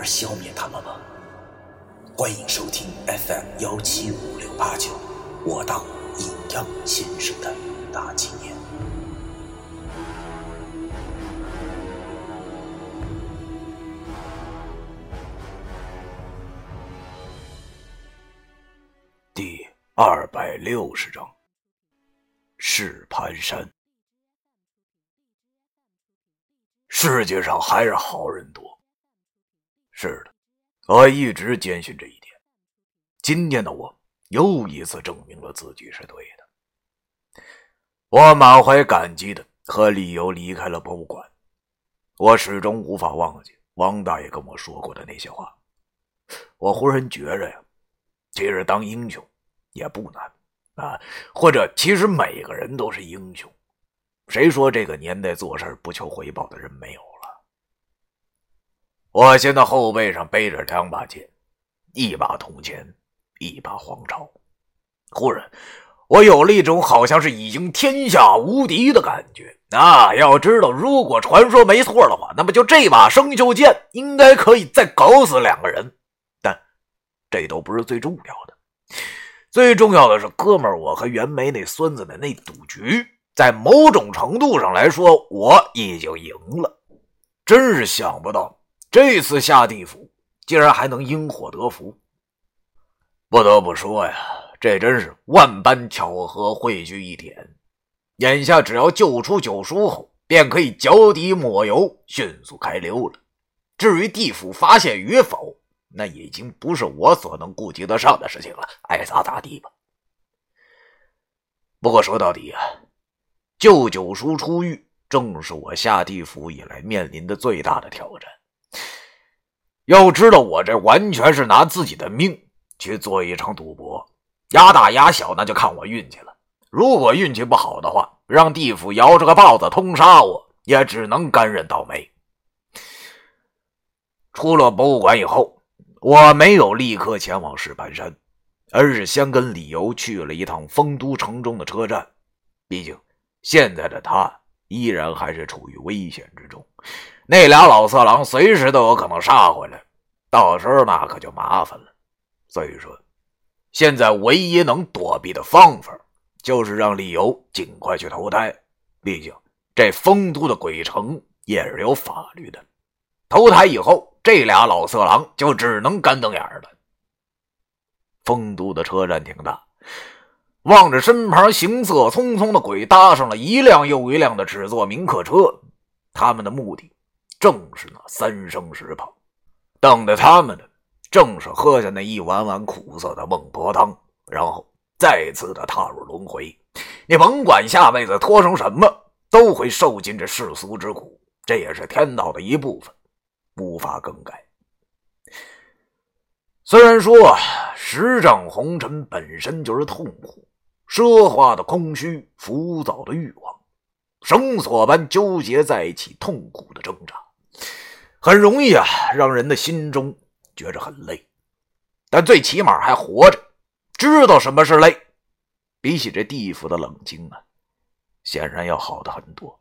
而消灭他们吗？欢迎收听 FM 幺七五六八九，我当阴阳先生的大纪念。第二百六十章，是盘山。世界上还是好人多。是的，我一直坚信这一点。今天的我又一次证明了自己是对的。我满怀感激的和理由离开了博物馆。我始终无法忘记王大爷跟我说过的那些话。我忽然觉着呀，其实当英雄也不难啊，或者其实每个人都是英雄。谁说这个年代做事不求回报的人没有？我现在后背上背着两把剑，一把铜钱，一把黄巢。忽然，我有了一种好像是已经天下无敌的感觉。啊，要知道，如果传说没错的话，那么就这把生锈剑应该可以再搞死两个人。但这都不是最重要的，最重要的是，哥们儿，我和袁梅那孙子的那赌局。在某种程度上来说，我已经赢了。真是想不到，这次下地府竟然还能因祸得福。不得不说呀，这真是万般巧合汇聚一点。眼下只要救出九叔后，便可以脚底抹油，迅速开溜了。至于地府发现与否，那已经不是我所能顾及得上的事情了，爱咋咋地吧。不过说到底啊。救九叔出狱，正是我下地府以来面临的最大的挑战。要知道，我这完全是拿自己的命去做一场赌博，压大压小，那就看我运气了。如果运气不好的话，让地府摇着个豹子通杀我，也只能甘认倒霉。出了博物馆以后，我没有立刻前往石盘山，而是先跟李由去了一趟丰都城中的车站，毕竟。现在的他依然还是处于危险之中，那俩老色狼随时都有可能杀回来，到时候那可就麻烦了。所以说，现在唯一能躲避的方法，就是让李由尽快去投胎。毕竟这丰都的鬼城也是有法律的，投胎以后，这俩老色狼就只能干瞪眼了。丰都的车站挺大。望着身旁行色匆匆的鬼，搭上了一辆又一辆的纸座民客车。他们的目的正是那三生石旁，等着他们的正是喝下那一碗碗苦涩的孟婆汤，然后再次的踏入轮回。你甭管下辈子托成什么，都会受尽这世俗之苦，这也是天道的一部分，无法更改。虽然说啊十丈红尘本身就是痛苦。奢华的空虚，浮躁的欲望，绳索般纠结在一起，痛苦的挣扎，很容易啊，让人的心中觉着很累。但最起码还活着，知道什么是累。比起这地府的冷清啊，显然要好的很多。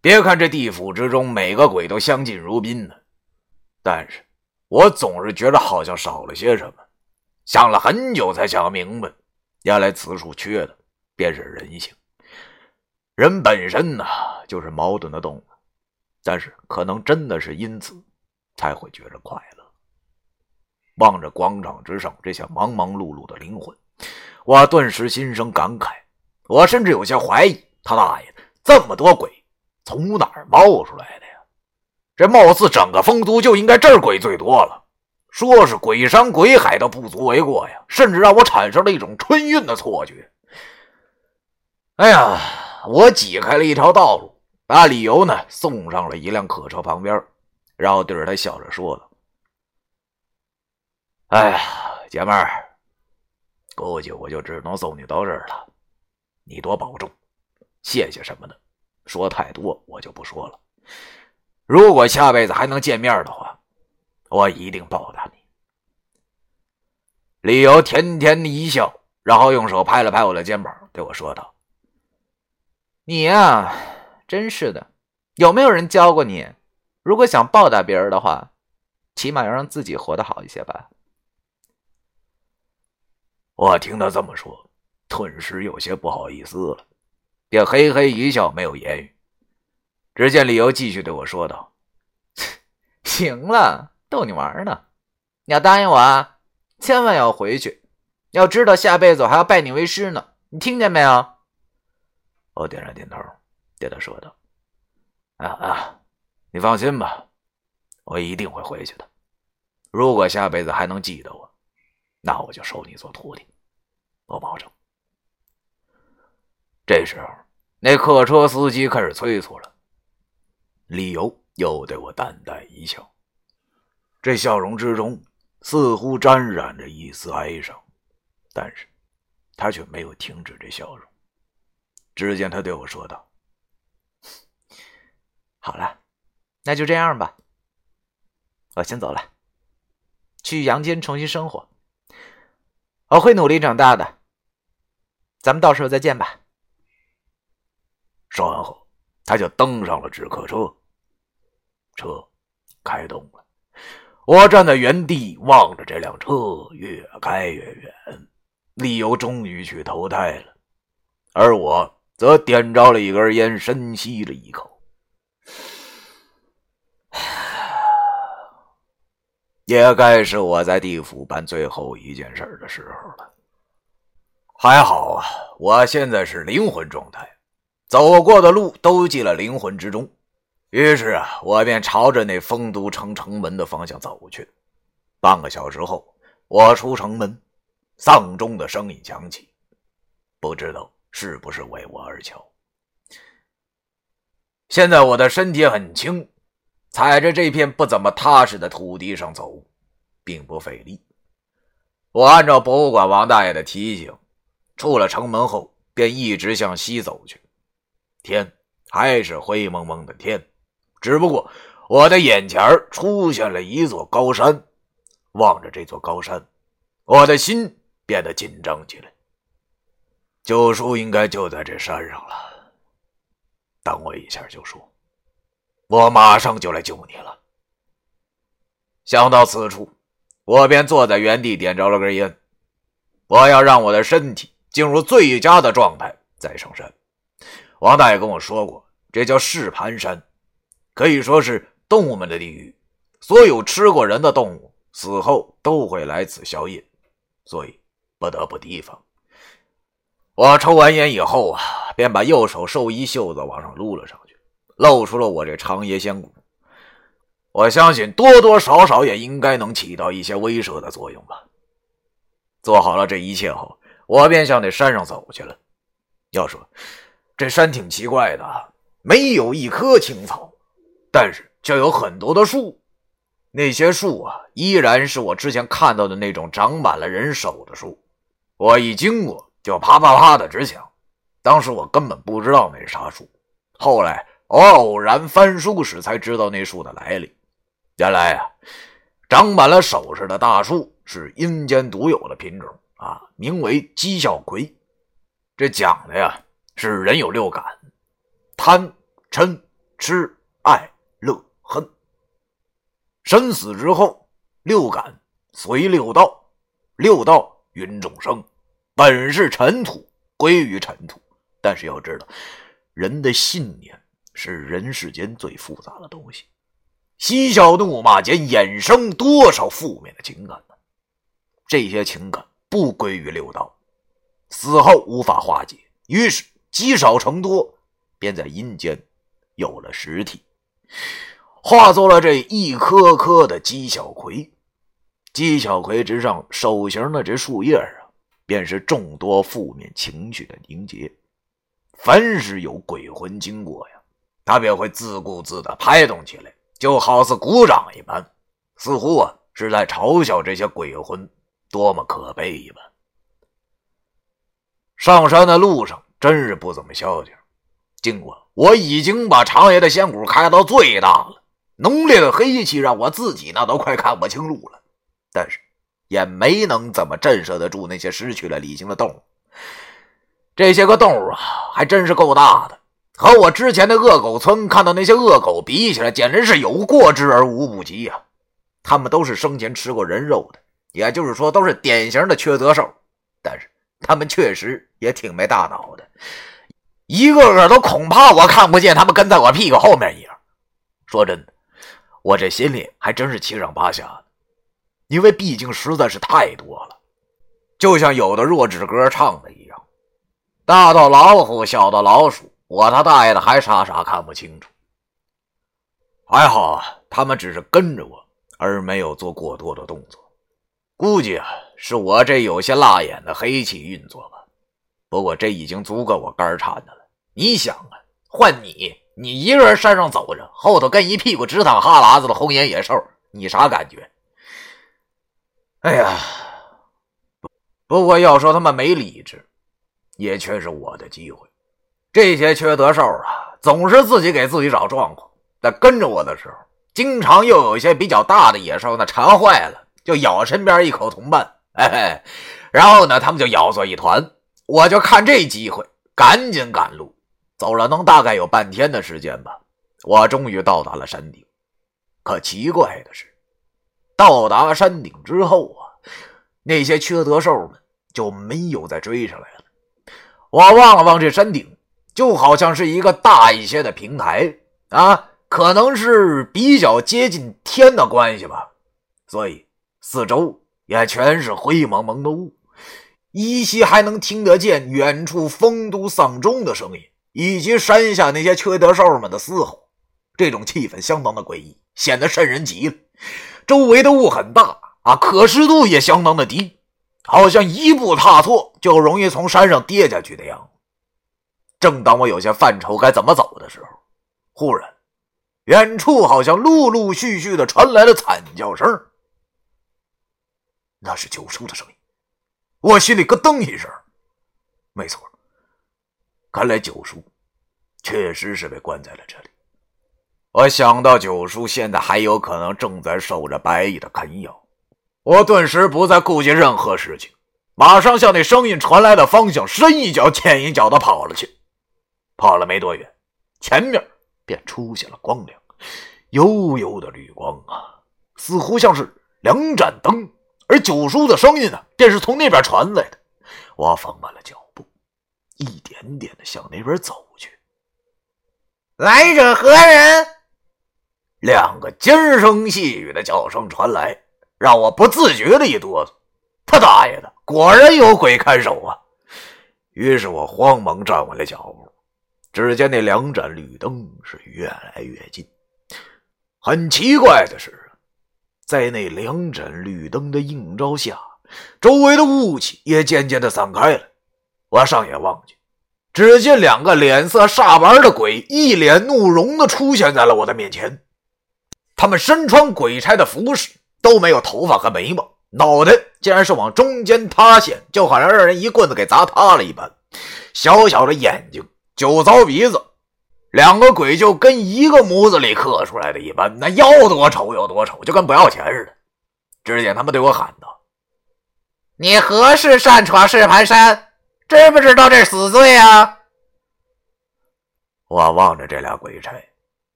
别看这地府之中每个鬼都相敬如宾呢，但是我总是觉得好像少了些什么。想了很久，才想明白。原来此处缺的便是人性。人本身呢，就是矛盾的动物，但是可能真的是因此才会觉着快乐。望着广场之上这些忙忙碌碌的灵魂，我顿时心生感慨。我甚至有些怀疑，他大爷，这么多鬼从哪儿冒出来的呀？这貌似整个丰都就应该这儿鬼最多了。说是鬼山鬼海都不足为过呀，甚至让我产生了一种春运的错觉。哎呀，我挤开了一条道路，把李由呢送上了一辆客车旁边，然后对着他笑着说道：“哎呀，姐妹儿，估计我就只能送你到这儿了，你多保重，谢谢什么的，说太多我就不说了。如果下辈子还能见面的话，我一定报答你。李由甜甜的一笑，然后用手拍了拍我的肩膀，对我说道：“你呀，真是的，有没有人教过你？如果想报答别人的话，起码要让自己活得好一些吧。”我听他这么说，顿时有些不好意思了，便嘿嘿一笑，没有言语。只见李由继续对我说道：“行了，逗你玩呢。你要答应我啊，千万要回去。要知道下辈子我还要拜你为师呢。你听见没有？”我点了点头，对他说道：“啊啊，你放心吧，我一定会回去的。如果下辈子还能记得我。”那我就收你做徒弟，我保证。这时候，那客车司机开始催促了，李由又对我淡淡一笑，这笑容之中似乎沾染着一丝哀伤，但是他却没有停止这笑容。只见他对我说道：“好了，那就这样吧，我先走了，去阳间重新生活。”我会努力长大的，咱们到时候再见吧。说完后，他就登上了纸客车，车开动了。我站在原地望着这辆车越开越远，李由终于去投胎了，而我则点着了一根烟，深吸了一口。也该是我在地府办最后一件事的时候了。还好啊，我现在是灵魂状态，走过的路都记了灵魂之中。于是啊，我便朝着那丰都城城门的方向走去。半个小时后，我出城门，丧钟的声音响起，不知道是不是为我而敲。现在我的身体很轻。踩着这片不怎么踏实的土地上走，并不费力。我按照博物馆王大爷的提醒，出了城门后，便一直向西走去。天还是灰蒙蒙的天，只不过我的眼前出现了一座高山。望着这座高山，我的心变得紧张起来。救赎应该就在这山上了。等我一下，就说。我马上就来救你了。想到此处，我便坐在原地点着了根烟。我要让我的身体进入最佳的状态再上山。王大爷跟我说过，这叫试盘山，可以说是动物们的地狱。所有吃过人的动物死后都会来此消业，所以不得不提防。我抽完烟以后啊，便把右手寿衣袖子往上撸了上去。露出了我这长爷仙骨，我相信多多少少也应该能起到一些威慑的作用吧。做好了这一切后，我便向那山上走去了。要说这山挺奇怪的，没有一棵青草，但是却有很多的树。那些树啊，依然是我之前看到的那种长满了人手的树。我一经过就啪啪啪的直响。当时我根本不知道那是啥树，后来。偶然翻书时才知道那树的来历。原来啊，长满了首饰的大树是阴间独有的品种啊，名为讥笑葵。这讲的呀是人有六感：贪、嗔、痴、爱、乐、恨。生死之后，六感随六道，六道云众生，本是尘土，归于尘土。但是要知道，人的信念。是人世间最复杂的东西，嬉笑怒骂间衍生多少负面的情感呢？这些情感不归于六道，死后无法化解，于是积少成多，便在阴间有了实体，化作了这一颗颗的鸡小葵。鸡小葵之上手形的这树叶啊，便是众多负面情绪的凝结。凡是有鬼魂经过呀。他便会自顾自地拍动起来，就好似鼓掌一般，似乎啊是在嘲笑这些鬼魂多么可悲一般。上山的路上真是不怎么消停，尽管我已经把长爷的仙骨开到最大了，浓烈的黑气让我自己那都快看不清路了，但是也没能怎么震慑得住那些失去了理性的动物。这些个动物啊，还真是够大的，和我之前的恶狗村看到那些恶狗比起来，简直是有过之而无不及呀！他们都是生前吃过人肉的，也就是说，都是典型的缺德兽。但是他们确实也挺没大脑的，一个个都恐怕我看不见他们跟在我屁股后面一样。说真的，我这心里还真是七上八下的，因为毕竟实在是太多了，就像有的弱智歌唱的一样。大到老虎，小到老鼠，我他大爷的还傻傻看不清楚。还好，他们只是跟着我，而没有做过多的动作。估计啊，是我这有些辣眼的黑气运作吧。不过这已经足够我肝颤的了。你想啊，换你，你一个人山上走着，后头跟一屁股直淌哈喇子的红眼野兽，你啥感觉？哎呀，不过要说他们没理智。也却是我的机会。这些缺德兽啊，总是自己给自己找状况。在跟着我的时候，经常又有一些比较大的野兽呢，馋坏了就咬身边一口同伴，哎，然后呢，他们就咬作一团。我就看这机会，赶紧赶路。走了能大概有半天的时间吧，我终于到达了山顶。可奇怪的是，到达山顶之后啊，那些缺德兽们就没有再追上来了。我望了望这山顶，就好像是一个大一些的平台啊，可能是比较接近天的关系吧，所以四周也全是灰蒙蒙的雾，依稀还能听得见远处风都丧钟的声音，以及山下那些缺德兽们的嘶吼。这种气氛相当的诡异，显得瘆人极了。周围的雾很大啊，可视度也相当的低。好像一步踏错就容易从山上跌下去的样子。正当我有些犯愁该怎么走的时候，忽然，远处好像陆陆续续的传来了惨叫声。那是九叔的声音，我心里咯噔一声。没错，看来九叔确实是被关在了这里。我想到九叔现在还有可能正在受着白蚁的啃咬。我顿时不再顾及任何事情，马上向那声音传来的方向深一脚浅一脚的跑了去。跑了没多远，前面便出现了光亮，幽幽的绿光啊，似乎像是两盏灯。而九叔的声音呢，便是从那边传来的。我放慢了脚步，一点点的向那边走去。来者何人？两个尖声细语的叫声传来。让我不自觉的一哆嗦，他大爷的，果然有鬼看守啊！于是我慌忙站稳了脚步。只见那两盏绿灯是越来越近。很奇怪的是，在那两盏绿灯的映照下，周围的雾气也渐渐的散开了。我上眼望去，只见两个脸色煞白的鬼一脸怒容的出现在了我的面前。他们身穿鬼差的服饰。都没有头发和眉毛，脑袋竟然是往中间塌陷，就好像让人一棍子给砸塌了一般。小小的眼睛，酒糟鼻子，两个鬼就跟一个模子里刻出来的一般，那要多丑有多丑，就跟不要钱似的。只见他们对我喊道：“你何事擅闯石盘山？知不知道这死罪啊？”我望着这俩鬼差，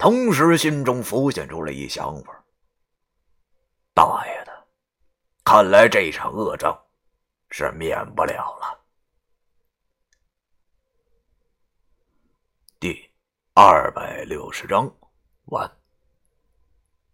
同时心中浮现出了一想法。大爷的，看来这场恶仗是免不了了。第二百六十章完。